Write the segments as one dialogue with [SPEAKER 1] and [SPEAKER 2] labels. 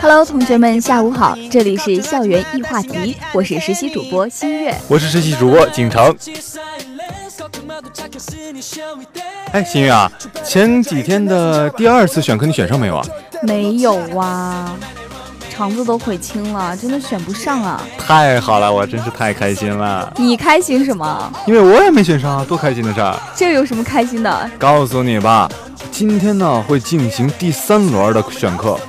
[SPEAKER 1] Hello，同学们，下午好，这里是校园易话题，我是实习主播新月，
[SPEAKER 2] 我是实习主播景城。哎，新月啊，前几天的第二次选课你选上没有啊？
[SPEAKER 1] 没有啊。肠子都悔青了，真的选不上啊！
[SPEAKER 2] 太好了，我真是太开心了。
[SPEAKER 1] 你开心什么？
[SPEAKER 2] 因为我也没选上啊，多开心的事儿！
[SPEAKER 1] 这有什么开心的？
[SPEAKER 2] 告诉你吧，今天呢会进行第三轮的选课。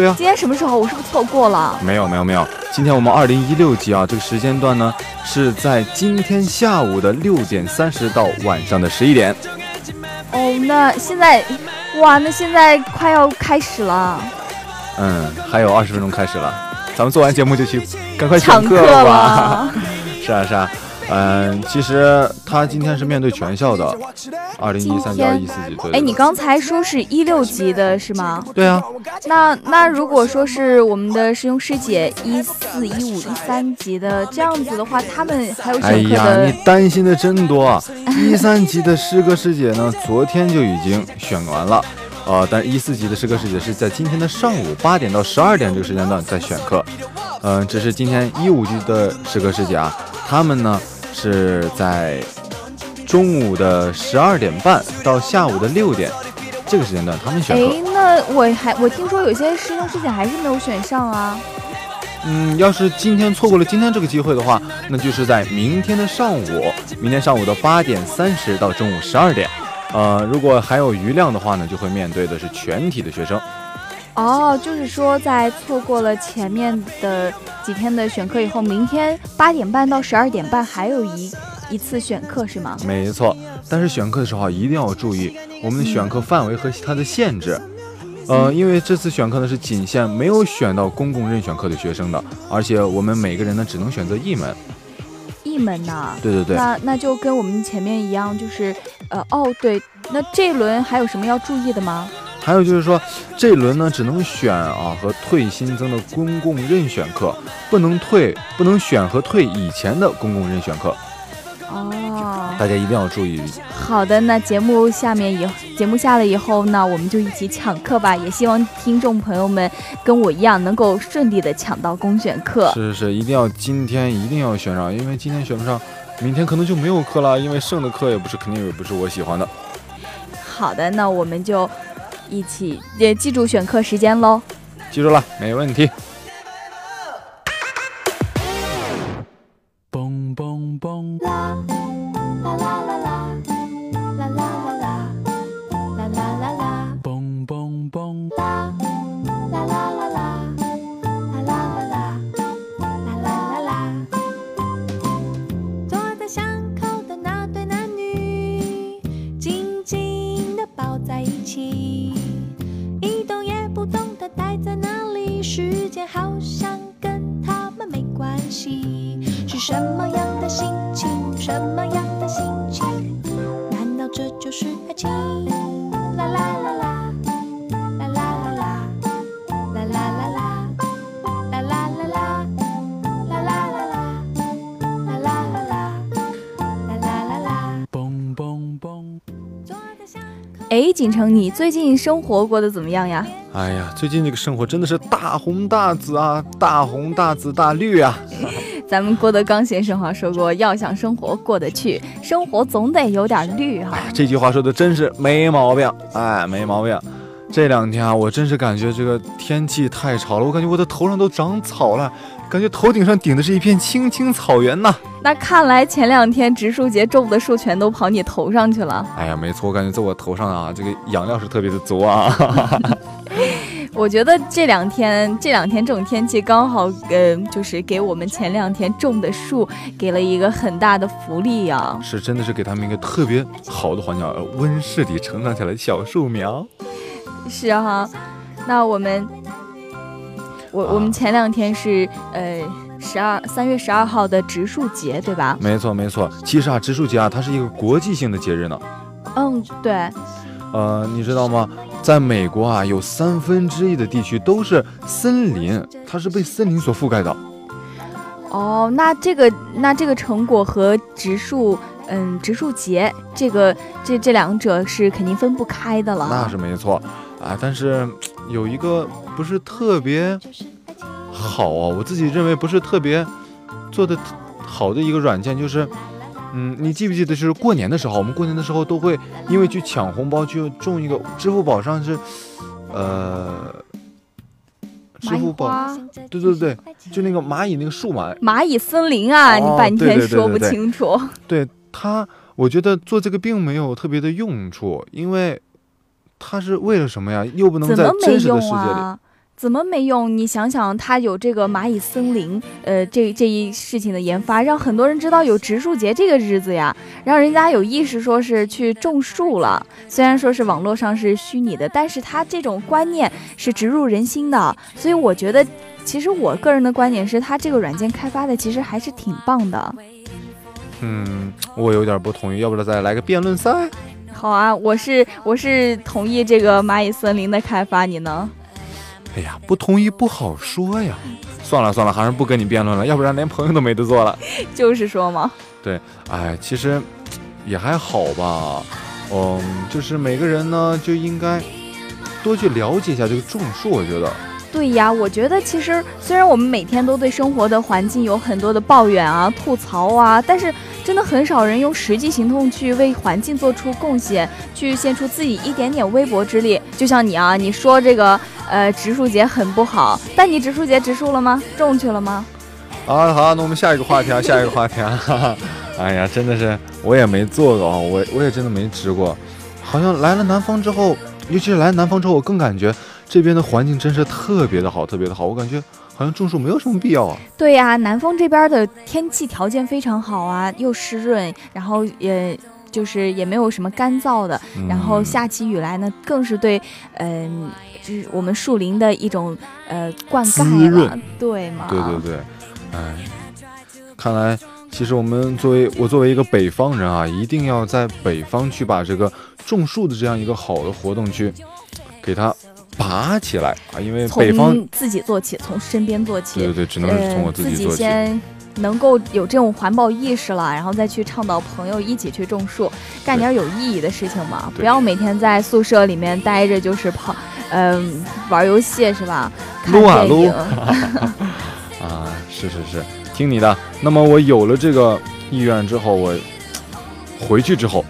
[SPEAKER 1] 今天？
[SPEAKER 2] 对啊。
[SPEAKER 1] 今天什么时候？我是不是错过了？
[SPEAKER 2] 没有没有没有，今天我们二零一六级啊，这个时间段呢是在今天下午的六点三十到晚上的十一点。
[SPEAKER 1] 哦，那现在，哇，那现在快要开始了。
[SPEAKER 2] 嗯，还有二十分钟开始了，咱们做完节目就去，赶快
[SPEAKER 1] 抢
[SPEAKER 2] 课吧。是啊 是啊，嗯，其实他今天是面对全校的，二零一三级、二一四级。对。
[SPEAKER 1] 哎，你刚才说是一六级的是吗？
[SPEAKER 2] 对啊。
[SPEAKER 1] 那那如果说是我们的师兄师姐一四一五一三级的这样子的话，他们还有选课的。
[SPEAKER 2] 哎呀，你担心的真多啊。一三级的师哥师姐呢，昨天就已经选完了。呃，但一四级的师哥师姐是在今天的上午八点到十二点这个时间段在选课，嗯，这是今天一五级的师哥师姐啊，他们呢是在中午的十二点半到下午的六点这个时间段他们选课。
[SPEAKER 1] 哎，那我还我听说有些师兄师姐还是没有选上啊。
[SPEAKER 2] 嗯，要是今天错过了今天这个机会的话，那就是在明天的上午，明天上午的八点三十到中午十二点。呃，如果还有余量的话呢，就会面对的是全体的学生。
[SPEAKER 1] 哦，就是说在错过了前面的几天的选课以后，明天八点半到十二点半还有一一次选课是吗？
[SPEAKER 2] 没错，但是选课的时候一定要注意我们的选课范围和它的限制。呃，因为这次选课呢是仅限没有选到公共任选课的学生的，而且我们每个人呢只能选择一门。
[SPEAKER 1] 一门呢？
[SPEAKER 2] 对对对。
[SPEAKER 1] 那那就跟我们前面一样，就是。呃哦对，那这一轮还有什么要注意的吗？
[SPEAKER 2] 还有就是说，这一轮呢只能选啊和退新增的公共任选课，不能退，不能选和退以前的公共任选课。
[SPEAKER 1] 哦，
[SPEAKER 2] 大家一定要注意。
[SPEAKER 1] 好的，那节目下面以节目下了以后，呢我们就一起抢课吧。也希望听众朋友们跟我一样，能够顺利的抢到公选课。
[SPEAKER 2] 是是是，一定要今天一定要选上，因为今天选不上。明天可能就没有课了，因为剩的课也不是肯定也不是我喜欢的。
[SPEAKER 1] 好的，那我们就一起也记住选课时间喽。
[SPEAKER 2] 记住了，没问题。
[SPEAKER 1] 哎，锦城，你最近生活过得怎么样呀？
[SPEAKER 2] 哎呀，最近这个生活真的是大红大紫啊，大红大紫大绿啊！
[SPEAKER 1] 咱们郭德纲先生哈说过，要想生活过得去，生活总得有点绿哈。
[SPEAKER 2] 这句话说的真是没毛病，哎，没毛病。这两天啊，我真是感觉这个天气太潮了，我感觉我的头上都长草了。感觉头顶上顶的是一片青青草原呐。
[SPEAKER 1] 那看来前两天植树节种的树全都跑你头上去了。
[SPEAKER 2] 哎呀，没错，我感觉在我头上啊，这个养料是特别的足啊。
[SPEAKER 1] 我觉得这两天这两天这种天气刚好，呃，就是给我们前两天种的树给了一个很大的福利呀。
[SPEAKER 2] 是，真的是给他们一个特别好的环境，温室里成长起来的小树苗。
[SPEAKER 1] 是哈，那我们。我我们前两天是呃十二三月十二号的植树节，对吧？
[SPEAKER 2] 没错没错，其实啊，植树节啊，它是一个国际性的节日呢。
[SPEAKER 1] 嗯，对。
[SPEAKER 2] 呃，你知道吗？在美国啊，有三分之一的地区都是森林，它是被森林所覆盖的。
[SPEAKER 1] 哦，那这个那这个成果和植树，嗯，植树节这个这这两者是肯定分不开的了。
[SPEAKER 2] 那是没错啊，但是有一个不是特别好啊，我自己认为不是特别做的好的一个软件就是。嗯，你记不记得，就是过年的时候，我们过年的时候都会因为去抢红包，去中一个支付宝上是，呃，支付宝，对对对，就那个蚂蚁那个数码
[SPEAKER 1] 蚂蚁森林啊，你半天说不清楚。
[SPEAKER 2] 对它，我觉得做这个并没有特别的用处，因为它是为了什么呀？又不能在真实的世界里。
[SPEAKER 1] 怎么没用？你想想，它有这个蚂蚁森林，呃，这这一事情的研发，让很多人知道有植树节这个日子呀，让人家有意识说是去种树了。虽然说是网络上是虚拟的，但是它这种观念是植入人心的。所以我觉得，其实我个人的观点是，它这个软件开发的其实还是挺棒的。
[SPEAKER 2] 嗯，我有点不同意，要不然再来个辩论赛？
[SPEAKER 1] 好啊，我是我是同意这个蚂蚁森林的开发，你呢？
[SPEAKER 2] 哎呀，不同意不好说呀。算了算了，还是不跟你辩论了，要不然连朋友都没得做了。
[SPEAKER 1] 就是说嘛。
[SPEAKER 2] 对，哎，其实也还好吧。嗯，就是每个人呢就应该多去了解一下这个种树，我觉得。
[SPEAKER 1] 对呀，我觉得其实虽然我们每天都对生活的环境有很多的抱怨啊、吐槽啊，但是真的很少人用实际行动去为环境做出贡献，去献出自己一点点微薄之力。就像你啊，你说这个呃植树节很不好，但你植树节植树了吗？种去了吗？
[SPEAKER 2] 好，好，那我们下一个话题啊，下一个话题啊。哎呀，真的是我也没做过啊，我我也真的没植过。好像来了南方之后，尤其是来南方之后，我更感觉。这边的环境真是特别的好，特别的好，我感觉好像种树没有什么必要啊。
[SPEAKER 1] 对呀，南方这边的天气条件非常好啊，又湿润，然后也就是也没有什么干燥的，然后下起雨来呢，更是对，嗯，就是我们树林的一种呃灌溉
[SPEAKER 2] 了，
[SPEAKER 1] 对吗？
[SPEAKER 2] 对对对，哎，看来其实我们作为我作为一个北方人啊，一定要在北方去把这个种树的这样一个好的活动去给它。拔起来啊！因为北方
[SPEAKER 1] 自己做起，从身边做起。
[SPEAKER 2] 对对对，只能从我自
[SPEAKER 1] 己
[SPEAKER 2] 做起。
[SPEAKER 1] 先能够有这种环保意识了，然后再去倡导朋友一起去种树，干点有意义的事情嘛！不要每天在宿舍里面待着，就是跑，嗯，玩游戏是吧？
[SPEAKER 2] 撸啊撸！啊，是是是，听你的。那么我有了这个意愿之后，我回去之后，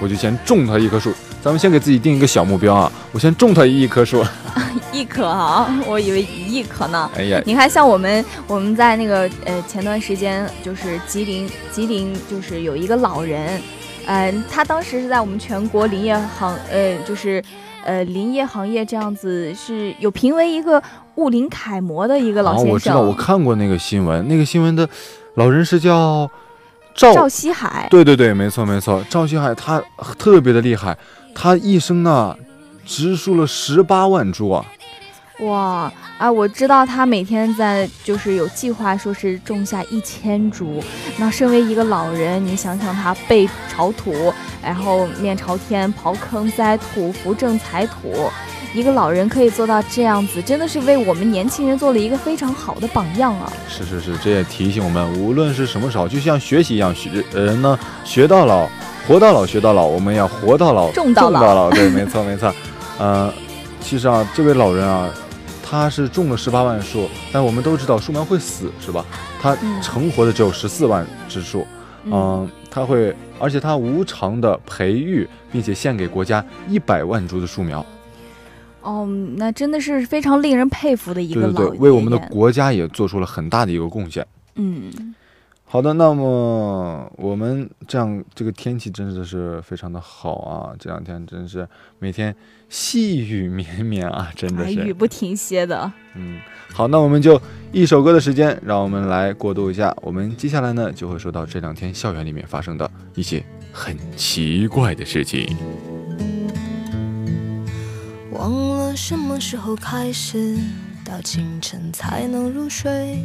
[SPEAKER 2] 我就先种它一棵树。咱们先给自己定一个小目标啊！我先种它一棵树，
[SPEAKER 1] 一棵啊！我以为一亿棵呢。
[SPEAKER 2] 哎呀，
[SPEAKER 1] 你看，像我们我们在那个呃前段时间，就是吉林吉林，就是有一个老人，嗯，他当时是在我们全国林业行呃就是呃林业行业这样子是有评为一个物林楷模的一个老先生。
[SPEAKER 2] 我知道，我看过那个新闻，那个新闻的老人是叫赵
[SPEAKER 1] 赵西海。
[SPEAKER 2] 对对对，没错没错，赵西海他特别的厉害。他一生呢，植树了十八万株啊！
[SPEAKER 1] 哇啊！我知道他每天在就是有计划，说是种下一千株。那身为一个老人，你想想他背朝土，然后面朝天刨坑栽土，扶正踩土，一个老人可以做到这样子，真的是为我们年轻人做了一个非常好的榜样啊！
[SPEAKER 2] 是是是，这也提醒我们，无论是什么时候，就像学习一样，学人呢学到老。活到老学到老，我们要活到老
[SPEAKER 1] 种到
[SPEAKER 2] 老。对，没错没错。呃，其实啊，这位老人啊，他是种了十八万树，但我们都知道树苗会死，是吧？他成活的只有十四万枝树。嗯，他会，而且他无偿的培育，并且献给国家一百万株的树苗。
[SPEAKER 1] 哦，那真的是非常令人佩服的一个
[SPEAKER 2] 老对对，为我们的国家也做出了很大的一个贡献。
[SPEAKER 1] 嗯。
[SPEAKER 2] 好的，那么我们这样，这个天气真的是非常的好啊！这两天真是每天细雨绵绵啊，真的是
[SPEAKER 1] 雨不停歇的。
[SPEAKER 2] 嗯，好，那我们就一首歌的时间，让我们来过渡一下。我们接下来呢，就会说到这两天校园里面发生的一些很奇怪的事情。
[SPEAKER 3] 忘了什么时候开始，到清晨才能入睡。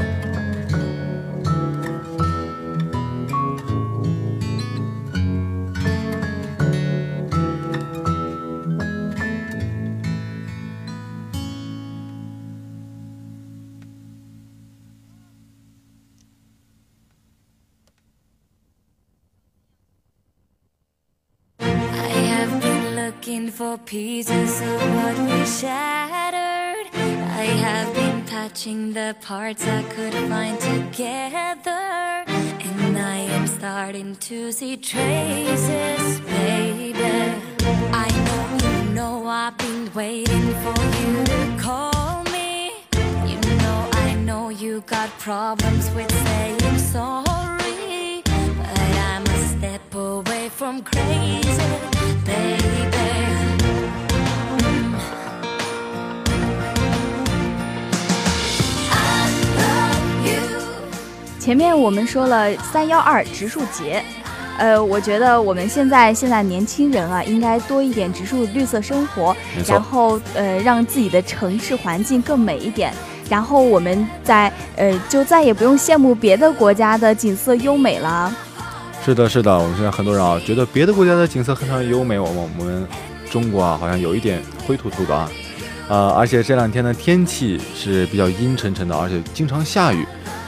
[SPEAKER 4] Pieces of what we shattered. I have been patching the parts I could find together. And I am starting to see traces, baby. I know you know I've been waiting for you to call me. You know I know you got problems with saying sorry. Step away from crazy, baby.
[SPEAKER 1] 前面我们说了三幺二植树节，呃，我觉得我们现在现在年轻人啊，应该多一点植树绿色生活，然后呃，让自己的城市环境更美一点，然后我们在呃，就再也不用羡慕别的国家的景色优美了。
[SPEAKER 2] 是的，是的，我们现在很多人啊，觉得别的国家的景色非常优美，我们我们中国啊，好像有一点灰突突的啊，呃，而且这两天的天气是比较阴沉沉的，而且经常下雨。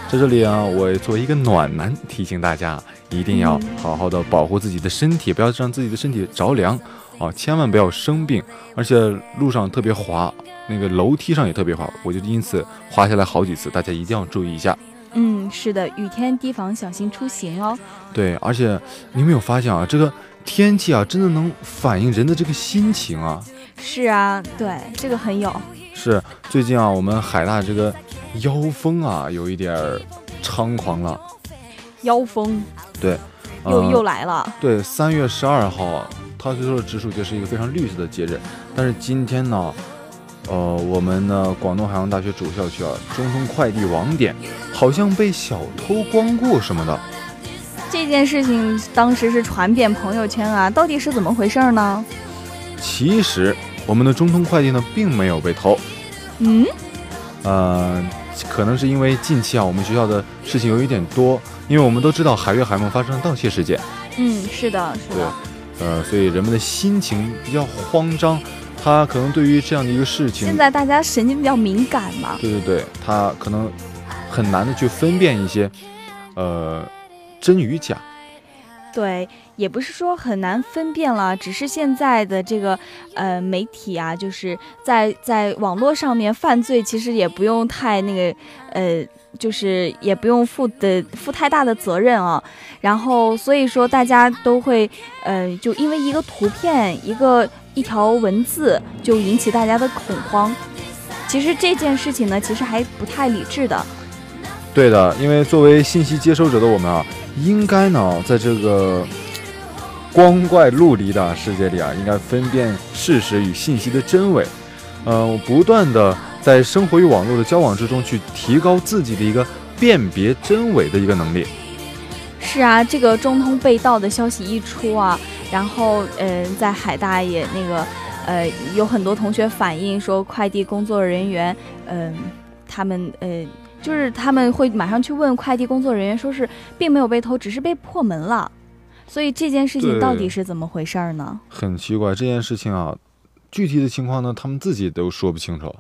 [SPEAKER 2] 在这里啊，我作为一个暖男，提醒大家一定要好好的保护自己的身体，不要让自己的身体着凉啊！千万不要生病，而且路上特别滑，那个楼梯上也特别滑，我就因此滑下来好几次，大家一定要注意一下。
[SPEAKER 1] 嗯，是的，雨天提防小心出行哦。
[SPEAKER 2] 对，而且你没有发现啊，这个天气啊，真的能反映人的这个心情啊。
[SPEAKER 1] 是啊，对，这个很有。
[SPEAKER 2] 是最近啊，我们海大这个。妖风啊，有一点儿猖狂了。
[SPEAKER 1] 妖风
[SPEAKER 2] 对，
[SPEAKER 1] 又、
[SPEAKER 2] 呃
[SPEAKER 1] 又来了，
[SPEAKER 2] 对，三月十二号啊，他虽说植树节是一个非常绿色的节日，但是今天呢，呃，我们呢广东海洋大学主校区啊，中通快递网点好像被小偷光顾什么的。
[SPEAKER 1] 这件事情当时是传遍朋友圈啊，到底是怎么回事呢？
[SPEAKER 2] 其实我们的中通快递呢并没有被偷，
[SPEAKER 1] 嗯，
[SPEAKER 2] 呃，可能是因为近期啊我们学校的事情有一点多，因为我们都知道海月海梦发生了盗窃事件，
[SPEAKER 1] 嗯，是的，是的，
[SPEAKER 2] 呃，所以人们的心情比较慌张，他可能对于这样的一个事情
[SPEAKER 1] 现，在大家神经比较敏感嘛，
[SPEAKER 2] 对对对，他可能很难的去分辨一些，呃，真与假。
[SPEAKER 1] 对，也不是说很难分辨了，只是现在的这个呃媒体啊，就是在在网络上面犯罪，其实也不用太那个呃，就是也不用负的负太大的责任啊。然后所以说大家都会呃，就因为一个图片、一个一条文字，就引起大家的恐慌。其实这件事情呢，其实还不太理智的。
[SPEAKER 2] 对的，因为作为信息接收者的我们啊，应该呢，在这个光怪陆离的世界里啊，应该分辨事实与信息的真伪，嗯呃，不断的在生活与网络的交往之中去提高自己的一个辨别真伪的一个能力。
[SPEAKER 1] 是啊，这个中通被盗的消息一出啊，然后嗯、呃在海大也那个呃有很多同学反映说，快递工作人员嗯、他们呃就是他们会马上去问快递工作人员，说是并没有被偷，只是被破门了。所以这件事情到底是怎么回事儿呢？
[SPEAKER 2] 很奇怪，这件事情啊，具体的情况呢，他们自己都说不清楚。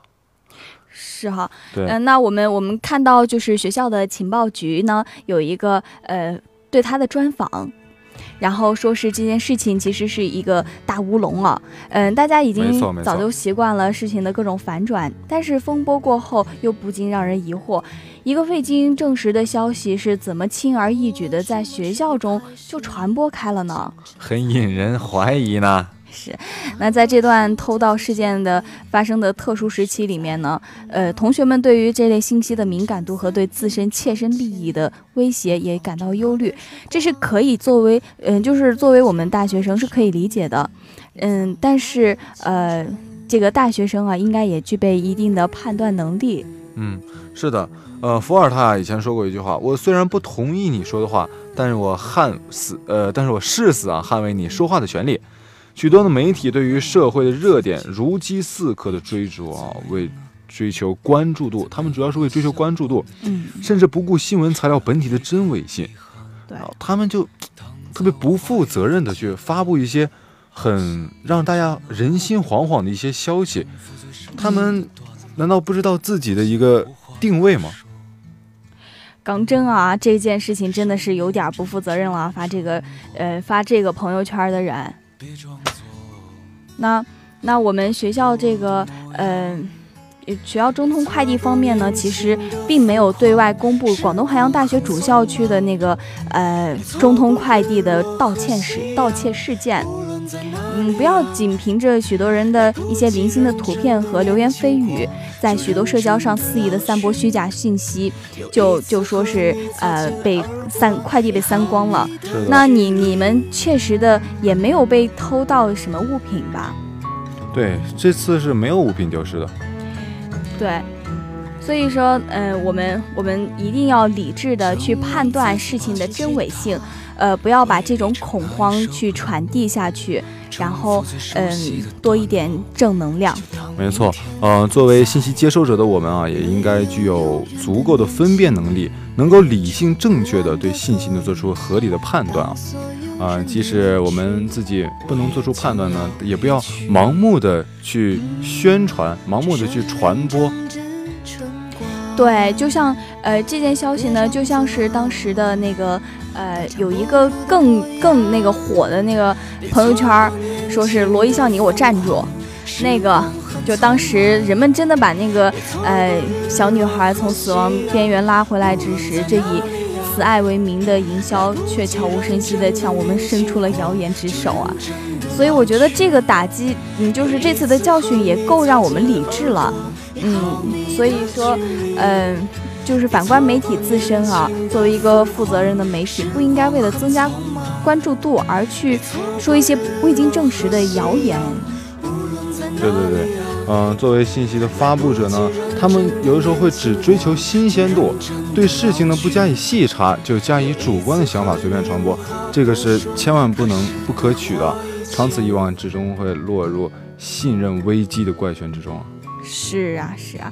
[SPEAKER 1] 是哈，
[SPEAKER 2] 对，
[SPEAKER 1] 嗯、那我们我们看到就是学校的情报局呢有一个呃对他的专访，然后说是这件事情其实是一个大乌龙了，嗯、大家已经早就习惯了事情的各种反转，但是风波过后又不禁让人疑惑，一个未经证实的消息是怎么轻而易举的在学校中就传播开了呢？
[SPEAKER 2] 很引人怀疑呢。
[SPEAKER 1] 是，那在这段偷盗事件的发生的特殊时期里面呢，呃，同学们对于这类信息的敏感度和对自身切身利益的威胁也感到忧虑，这是可以作为，嗯、就是作为我们大学生是可以理解的，嗯，但是呃，这个大学生啊，应该也具备一定的判断能力，
[SPEAKER 2] 嗯，是的，呃，伏尔泰以前说过一句话，我虽然不同意你说的话，但是我悍死，呃，但是我誓死啊，捍卫你说话的权利。许多的媒体对于社会的热点如饥似渴的追逐啊，为追求关注度，他们主要是为追求关注度，
[SPEAKER 1] 嗯，
[SPEAKER 2] 甚至不顾新闻材料本体的真伪性，
[SPEAKER 1] 对，
[SPEAKER 2] 啊，他们就特别不负责任的去发布一些很让大家人心惶惶的一些消息，他们难道不知道自己的一个定位吗？
[SPEAKER 1] 港真啊，这件事情真的是有点不负责任了，发这个呃发这个朋友圈的人。那那我们学校这个呃学校中通快递方面呢，其实并没有对外公布广东海洋大学主校区的那个呃中通快递的盗窃事盗窃事件。嗯，不要仅凭着许多人的一些零星的图片和流言蜚语，在许多社交上肆意的散播虚假信息，就就说是呃被散快递被删光了。那你你们确实的也没有被偷到什么物品吧？
[SPEAKER 2] 对，这次是没有物品丢失的。
[SPEAKER 1] 对，所以说，呃，我们我们一定要理智的去判断事情的真伪性，呃，不要把这种恐慌去传递下去，然后，嗯、多一点正能量。
[SPEAKER 2] 没错，呃，作为信息接收者的我们啊，也应该具有足够的分辨能力，能够理性正确的对信息呢做出合理的判断啊。啊、即使我们自己不能做出判断呢，也不要盲目的去宣传，盲目的去传播。
[SPEAKER 1] 对，就像呃这件消息呢，就像是当时的那个呃有一个更更那个火的那个朋友圈，说是罗一笑你给我站住，那个就当时人们真的把那个呃小女孩从死亡边缘拉回来之时，这以慈爱为名的营销却悄无声息地向我们伸出了谣言之手啊！所以我觉得这个打击，嗯，就是这次的教训也够让我们理智了。嗯，所以说，嗯，就是反观媒体自身啊，作为一个负责任的媒体，不应该为了增加关注度而去说一些未经证实的谣言。
[SPEAKER 2] 对对对，嗯，作为信息的发布者呢，他们有的时候会只追求新鲜度，对事情呢不加以细查，就加以主观的想法随便传播，这个是千万不能不可取的，长此以往，最终会落入信任危机的怪圈之中。
[SPEAKER 1] 是啊，是啊。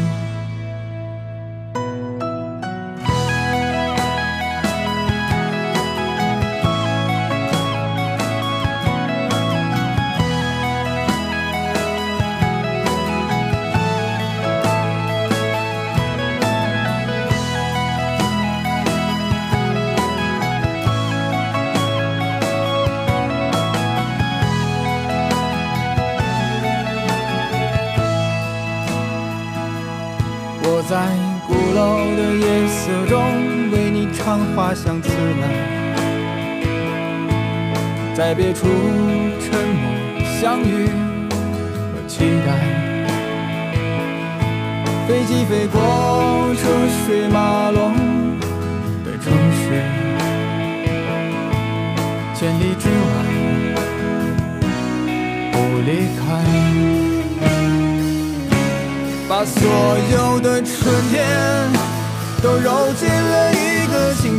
[SPEAKER 5] 唱花香自来，在别处沉默相遇和期待。飞机飞过车水马龙的城市，千里之外不离开。把所有的春天都揉进了一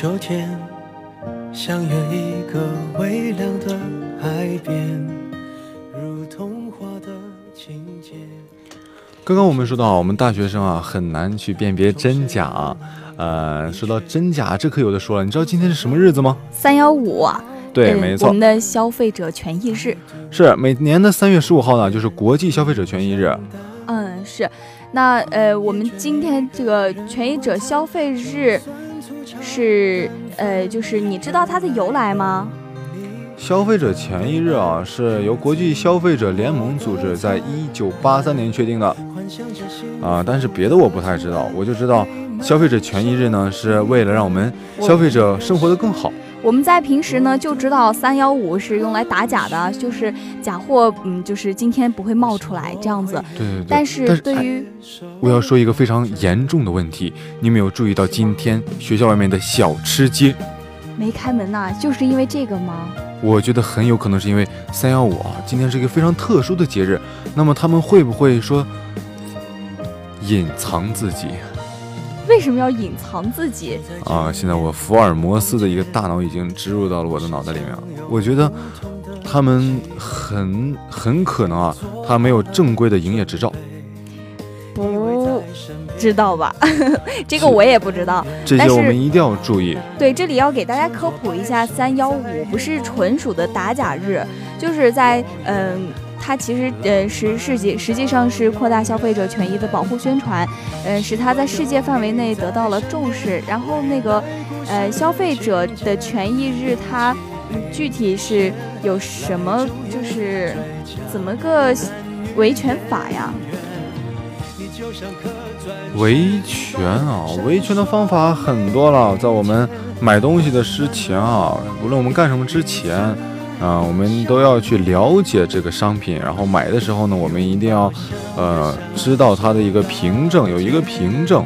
[SPEAKER 6] 秋天，相约一个微凉的海边，如童话的情节。
[SPEAKER 2] 刚刚我们说到，我们大学生啊很难去辨别真假啊。呃，说到真假，这可有的说了。你知道今天是什么日子吗？
[SPEAKER 1] 三幺五啊，
[SPEAKER 2] 对，
[SPEAKER 1] 呃
[SPEAKER 2] 没错
[SPEAKER 1] 我们，的消费者权益日。
[SPEAKER 2] 是每年的三月十五号呢，就是国际消费者权益日。
[SPEAKER 1] 嗯，是。那呃，我们今天这个权益者消费日是呃，就是你知道它的由来吗？
[SPEAKER 2] 消费者权益日啊，是由国际消费者联盟组织在一九八三年确定的啊，但是别的我不太知道，我就知道消费者权益日呢是为了让我们消费者生活的更好。
[SPEAKER 1] 我们在平时呢就知道三幺五是用来打假的，就是假货，嗯，就是今天不会冒出来这样子。
[SPEAKER 2] 对对对。
[SPEAKER 1] 但是对
[SPEAKER 2] 哎
[SPEAKER 1] 于
[SPEAKER 2] 我要说一个非常严重的问题，你没有注意到今天学校外面的小吃街？
[SPEAKER 1] 没开门呐、就是因为这个吗？
[SPEAKER 2] 我觉得很有可能是因为三幺五啊，今天是一个非常特殊的节日，那么他们会不会说隐藏自己
[SPEAKER 1] 为什么要隐藏自己？
[SPEAKER 2] 啊？现在我福尔摩斯的一个大脑已经植入到了我的脑袋里面了。我觉得他们很很可能啊，他没有正规的营业执照，
[SPEAKER 1] 不知道吧？这个我也不知道。
[SPEAKER 2] 这些我们一定要注意。
[SPEAKER 1] 对，这里要给大家科普一下，三幺五不是纯属的打假日，就是在嗯。它其实呃实实际实际上是扩大消费者权益的保护宣传，呃使它在世界范围内得到了重视。然后那个呃消费者的权益日它，具体是有什么就是怎么个维权法呀？
[SPEAKER 2] 维权啊，维权的方法很多了。在我们买东西的之前啊，无论我们干什么之前，啊、我们都要去了解这个商品。然后买的时候呢，我们一定要，呃，知道它的一个凭证，有一个凭证。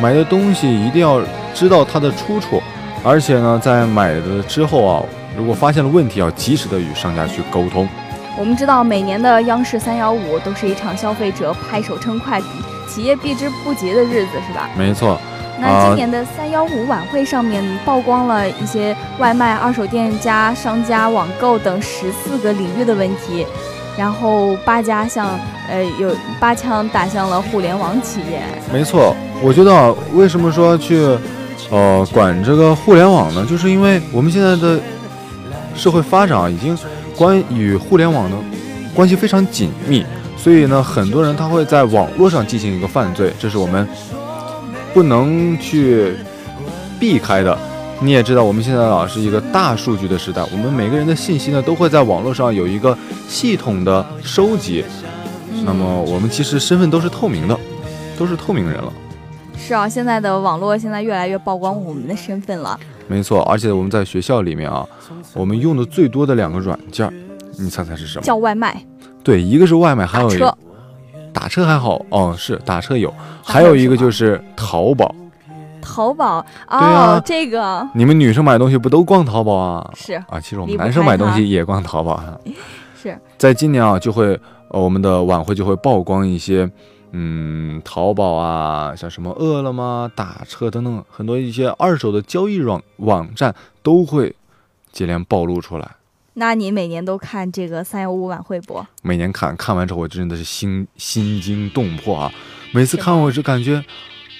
[SPEAKER 2] 买的东西一定要知道它的出处，而且呢，在买的之后啊，如果发现了问题，要及时的与商家去沟通。
[SPEAKER 1] 我们知道每年的央视三幺五都是一场消费者拍手称快、企业避之不及的日子，是吧？
[SPEAKER 2] 没错，
[SPEAKER 1] 那
[SPEAKER 2] 啊
[SPEAKER 1] 今年的三幺五晚会上面曝光了一些外卖、二手店家、商家、网购等十四个领域的问题，然后八家向呃有八枪打向了互联网企业。
[SPEAKER 2] 没错，我觉得啊，为什么说去，呃，管这个互联网呢？就是因为我们现在的社会发展啊，已经关与互联网的关系非常紧密，所以呢，很多人他会在网络上进行一个犯罪，这是我们不能去避开的。你也知道，我们现在啊是一个大数据的时代，我们每个人的信息呢都会在网络上有一个系统的收集。那么我们其实身份都是透明的，都是透明人了。
[SPEAKER 1] 是啊，现在的网络现在越来越曝光我们的身份了。
[SPEAKER 2] 没错，而且我们在学校里面啊，我们用的最多的两个软件，你猜猜是什么？
[SPEAKER 1] 叫外卖，
[SPEAKER 2] 对，一个是外卖，还有一个打车还好哦，是打车有，还有一个就是淘宝。
[SPEAKER 1] 淘宝哦，
[SPEAKER 2] 啊
[SPEAKER 1] 这个
[SPEAKER 2] 你们女生买东西不都逛淘宝啊？
[SPEAKER 1] 是
[SPEAKER 2] 啊，其实我们男生买东西也逛淘宝啊。
[SPEAKER 1] 是
[SPEAKER 2] 在今年啊，就会呃我们的晚会就会曝光一些，嗯，淘宝啊，像什么饿了么、打车等等，很多一些二手的交易网网站都会接连暴露出来。
[SPEAKER 1] 那你每年都看这个三幺五晚会不？
[SPEAKER 2] 每年看看完之后，我真的是心心惊动魄啊！每次看我就感觉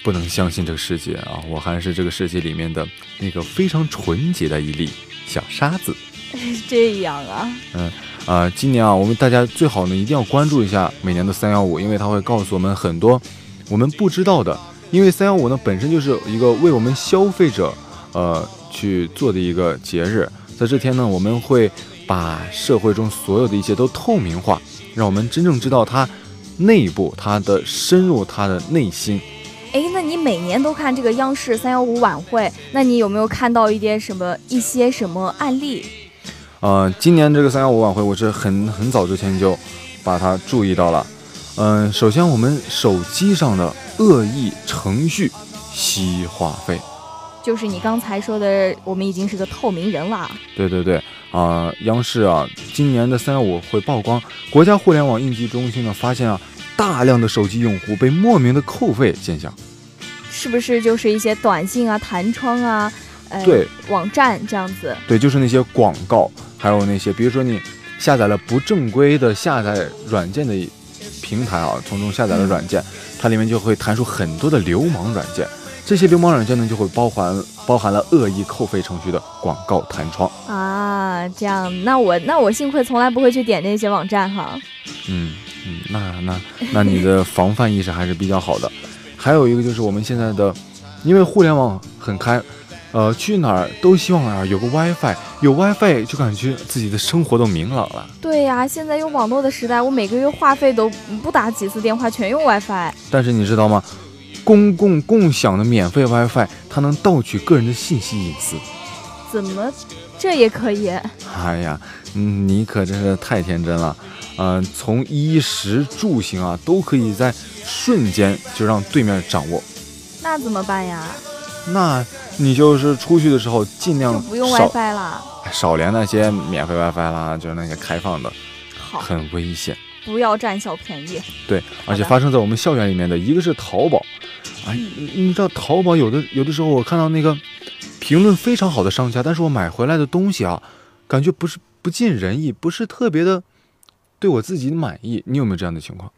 [SPEAKER 2] 不能相信这个世界啊，我还是这个世界里面的那个非常纯洁的一粒小沙子。
[SPEAKER 1] 是 这样啊，嗯
[SPEAKER 2] 啊、今年啊，我们大家最好呢一定要关注一下每年的三幺五，因为它会告诉我们很多我们不知道的。因为三幺五呢本身就是一个为我们消费者呃去做的一个节日，在这天呢，我们会把社会中所有的一切都透明化，让我们真正知道它内部、它的深入、它的内心。
[SPEAKER 1] 哎，那你每年都看这个央视三幺五晚会，那你有没有看到一点什么一些什么案例？
[SPEAKER 2] 呃，今年这个三幺五晚会，我是很很早之前就把它注意到了。嗯、首先我们手机上的恶意程序吸话费，
[SPEAKER 1] 就是你刚才说的，我们已经是个透明人了。
[SPEAKER 2] 对对对，啊、央视啊，今年的三幺五会曝光，国家互联网应急中心呢发现啊，大量的手机用户被莫名的扣费现象。
[SPEAKER 1] 是不是就是一些短信啊、弹窗啊，呃，
[SPEAKER 2] 对，
[SPEAKER 1] 网站这样子？
[SPEAKER 2] 对，就是那些广告，还有那些，比如说你下载了不正规的下载软件的平台啊，从中下载了软件，它里面就会弹出很多的流氓软件。这些流氓软件呢，就会包含包含了恶意扣费程序的广告弹窗。
[SPEAKER 1] 啊，这样，那我那我幸亏从来不会去点那些网站哈。
[SPEAKER 2] 嗯嗯，那那那你的防范意识还是比较好的。还有一个就是我们现在的，因为互联网很开，呃，去哪儿都希望啊有个 WiFi，有 WiFi 就感觉自己的生活都明朗了。
[SPEAKER 1] 对呀、现在有网络的时代，我每个月话费都不打几次电话，全用 WiFi。
[SPEAKER 2] 但是你知道吗？公共共享的免费 WiFi，它能盗取个人的信息隐私。
[SPEAKER 1] 怎么这也可以？
[SPEAKER 2] 哎呀，嗯，你可真是太天真了。嗯、从衣食住行啊，都可以在瞬间就让对面掌握。
[SPEAKER 1] 那怎么办呀？
[SPEAKER 2] 那你就是出去的时候尽量
[SPEAKER 1] 不用 WiFi 了。
[SPEAKER 2] 少连那些免费 WiFi 啦，就是那些开放的，
[SPEAKER 1] 好，
[SPEAKER 2] 很危险。
[SPEAKER 1] 不要占小便宜。
[SPEAKER 2] 对，而且发生在我们校园里面的一个是淘宝，哎，你你知道淘宝有的有的时候我看到那个评论非常好的商家，但是我买回来的东西啊，感觉不是不尽人意，不是特别的对我自己满意。你有没有这样的情况？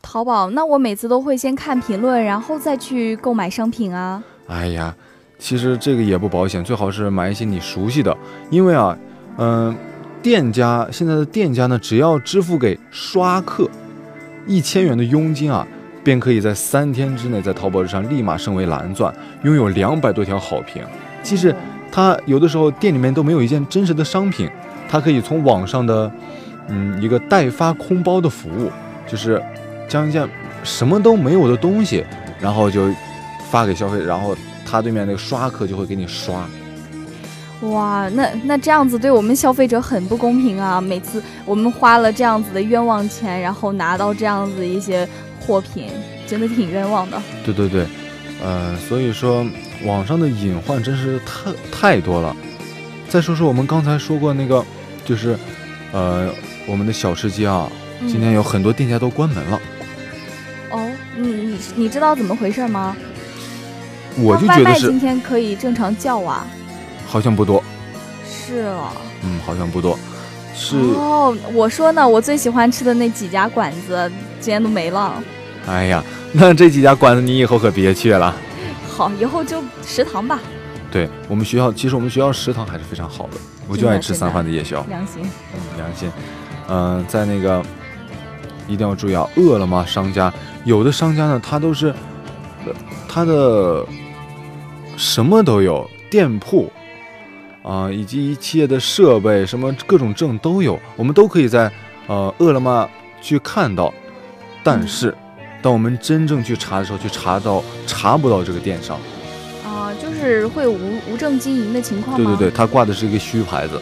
[SPEAKER 1] 淘宝，那我每次都会先看评论，然后再去购买商品啊。
[SPEAKER 2] 哎呀，其实这个也不保险，最好是买一些你熟悉的，因为啊，嗯、店家现在的店家呢，只要支付给刷客一千元的佣金啊，便可以在三天之内在淘宝上立马升为蓝钻，拥有两百多条好评。即使他有的时候店里面都没有一件真实的商品，他可以从网上的嗯一个代发空包的服务，就是将一件什么都没有的东西，然后就发给消费者，然后他对面那个刷客就会给你刷。
[SPEAKER 1] 哇，那那这样子对我们消费者很不公平啊！每次我们花了这样子的冤枉钱，然后拿到这样子一些货品，真的挺冤枉的。
[SPEAKER 2] 对对对，呃，所以说网上的隐患真是太太多了。再说说我们刚才说过那个，就是呃我们的小吃街啊，今天有很多店家都关门了。
[SPEAKER 1] 哦，你你你知道怎么回事吗？
[SPEAKER 2] 我就觉得是
[SPEAKER 1] 今天可以正常叫啊。
[SPEAKER 2] 好像不多，
[SPEAKER 1] 是哦。
[SPEAKER 2] 嗯，好像不多，是，
[SPEAKER 1] 哦，我说呢，我最喜欢吃的那几家馆子今天都没了。
[SPEAKER 2] 哎呀，那这几家馆子你以后可别去了。
[SPEAKER 1] 好，以后就食堂吧，
[SPEAKER 2] 对我们学校，其实我们学校食堂还是非常好的，我就爱吃三饭的夜宵，
[SPEAKER 1] 良心。
[SPEAKER 2] 嗯，良心。嗯、在那个一定要注意啊，饿了么商家有的商家呢，他都是，呃，他的什么都有，店铺啊、以及一切的设备，什么各种证都有，我们都可以在呃饿了么去看到，但是。当我们真正去查的时候，却查到查不到这个电商。
[SPEAKER 1] 啊、就是会有无无证经营的情况吗？
[SPEAKER 2] 对对对，它挂的是一个虚牌子。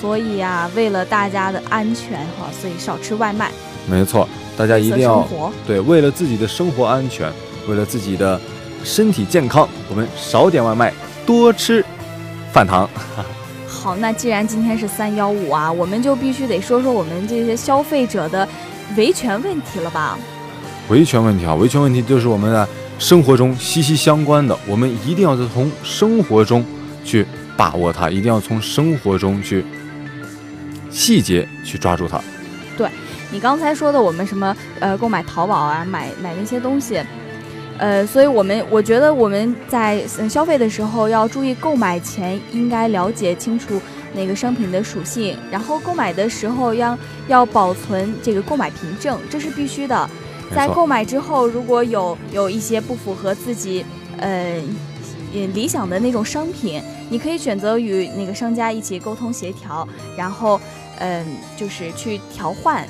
[SPEAKER 1] 所以啊、为了大家的安全哈，所以少吃外卖，
[SPEAKER 2] 没错，大家一定要对，为了自己的生活安全，为了自己的身体健康，我们少点外卖，多吃饭堂。
[SPEAKER 1] 好，那既然今天是三幺五啊，我们就必须得说说我们这些消费者的维权问题了吧？
[SPEAKER 2] 维权问题啊，维权问题就是我们在生活中息息相关的，我们一定要从生活中去把握它，一定要从生活中去细节去抓住它。
[SPEAKER 1] 对你刚才说的我们什么呃购买淘宝啊，买买那些东西，呃，所以我们我觉得我们在消费的时候要注意购买前应该了解清楚那个商品的属性，然后购买的时候要要保存这个购买凭证，这是必须的。在，购买之后，如果有有一些不符合自己呃呃理想的那种商品，你可以选择与那个商家一起沟通协调，然后嗯、就是去调换。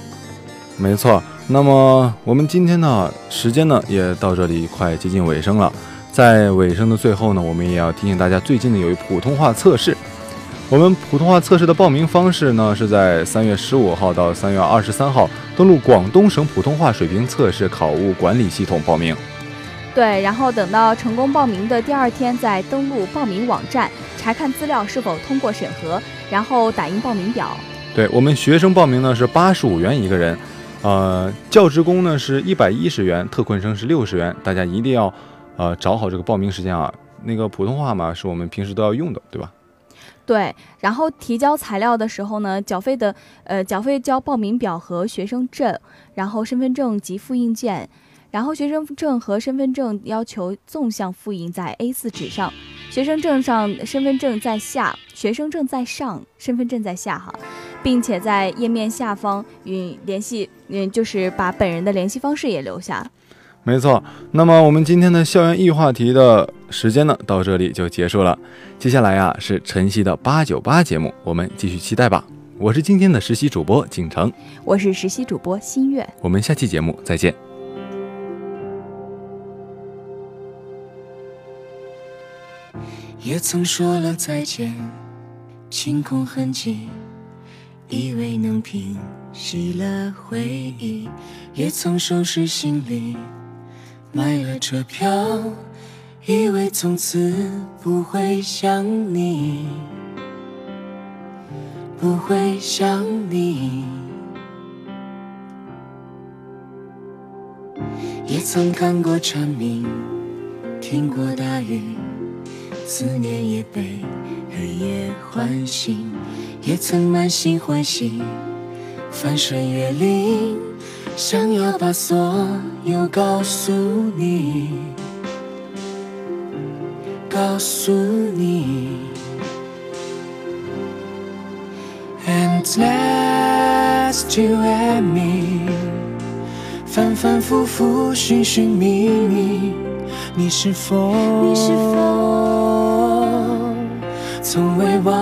[SPEAKER 2] 没错。那么我们今天呢，时间呢也到这里快接近尾声了。在尾声的最后呢，我们也要提醒大家，最近呢有一普通话测试。我们普通话测试的报名方式呢，是在三月十五号到三月二十三号登录广东省普通话水平测试考务管理系统报名。
[SPEAKER 1] 对，然后等到成功报名的第二天，再登录报名网站查看资料是否通过审核，然后打印报名表。
[SPEAKER 2] 对我们学生报名呢是八十五元一个人，呃，教职工呢是一百一十元，特困生是六十元。大家一定要呃找好这个报名时间啊。那个普通话嘛，是我们平时都要用的，对吧？
[SPEAKER 1] 对，然后提交材料的时候呢，缴费的呃缴费交报名表和学生证，然后身份证及复印件，然后学生证和身份证要求纵向复印在 A4 纸上，学生证上身份证在下，学生证在上，身份证在下哈，并且在页面下方与联系，嗯，就是把本人的联系方式也留下。
[SPEAKER 2] 没错。那么我们今天的校园易话题的时间呢，到这里就结束了。接下来呀、是晨曦的八九八节目，我们继续期待吧。我是今天的实习主播景成，
[SPEAKER 1] 我是实习主播新月。
[SPEAKER 2] 我们下期节目再见。
[SPEAKER 3] 也曾说了再见，清空痕迹，以为能平息了回忆。也曾收拾行李，买了车票，以为从此不会想你，不会想你。也曾看过蝉鸣，听过大雨。思念也被日夜唤醒，也曾满心欢喜，翻山越岭，想要把所有告诉你，告诉你。And last you and me，反反复复，寻寻觅觅，你是否？你是否？从未忘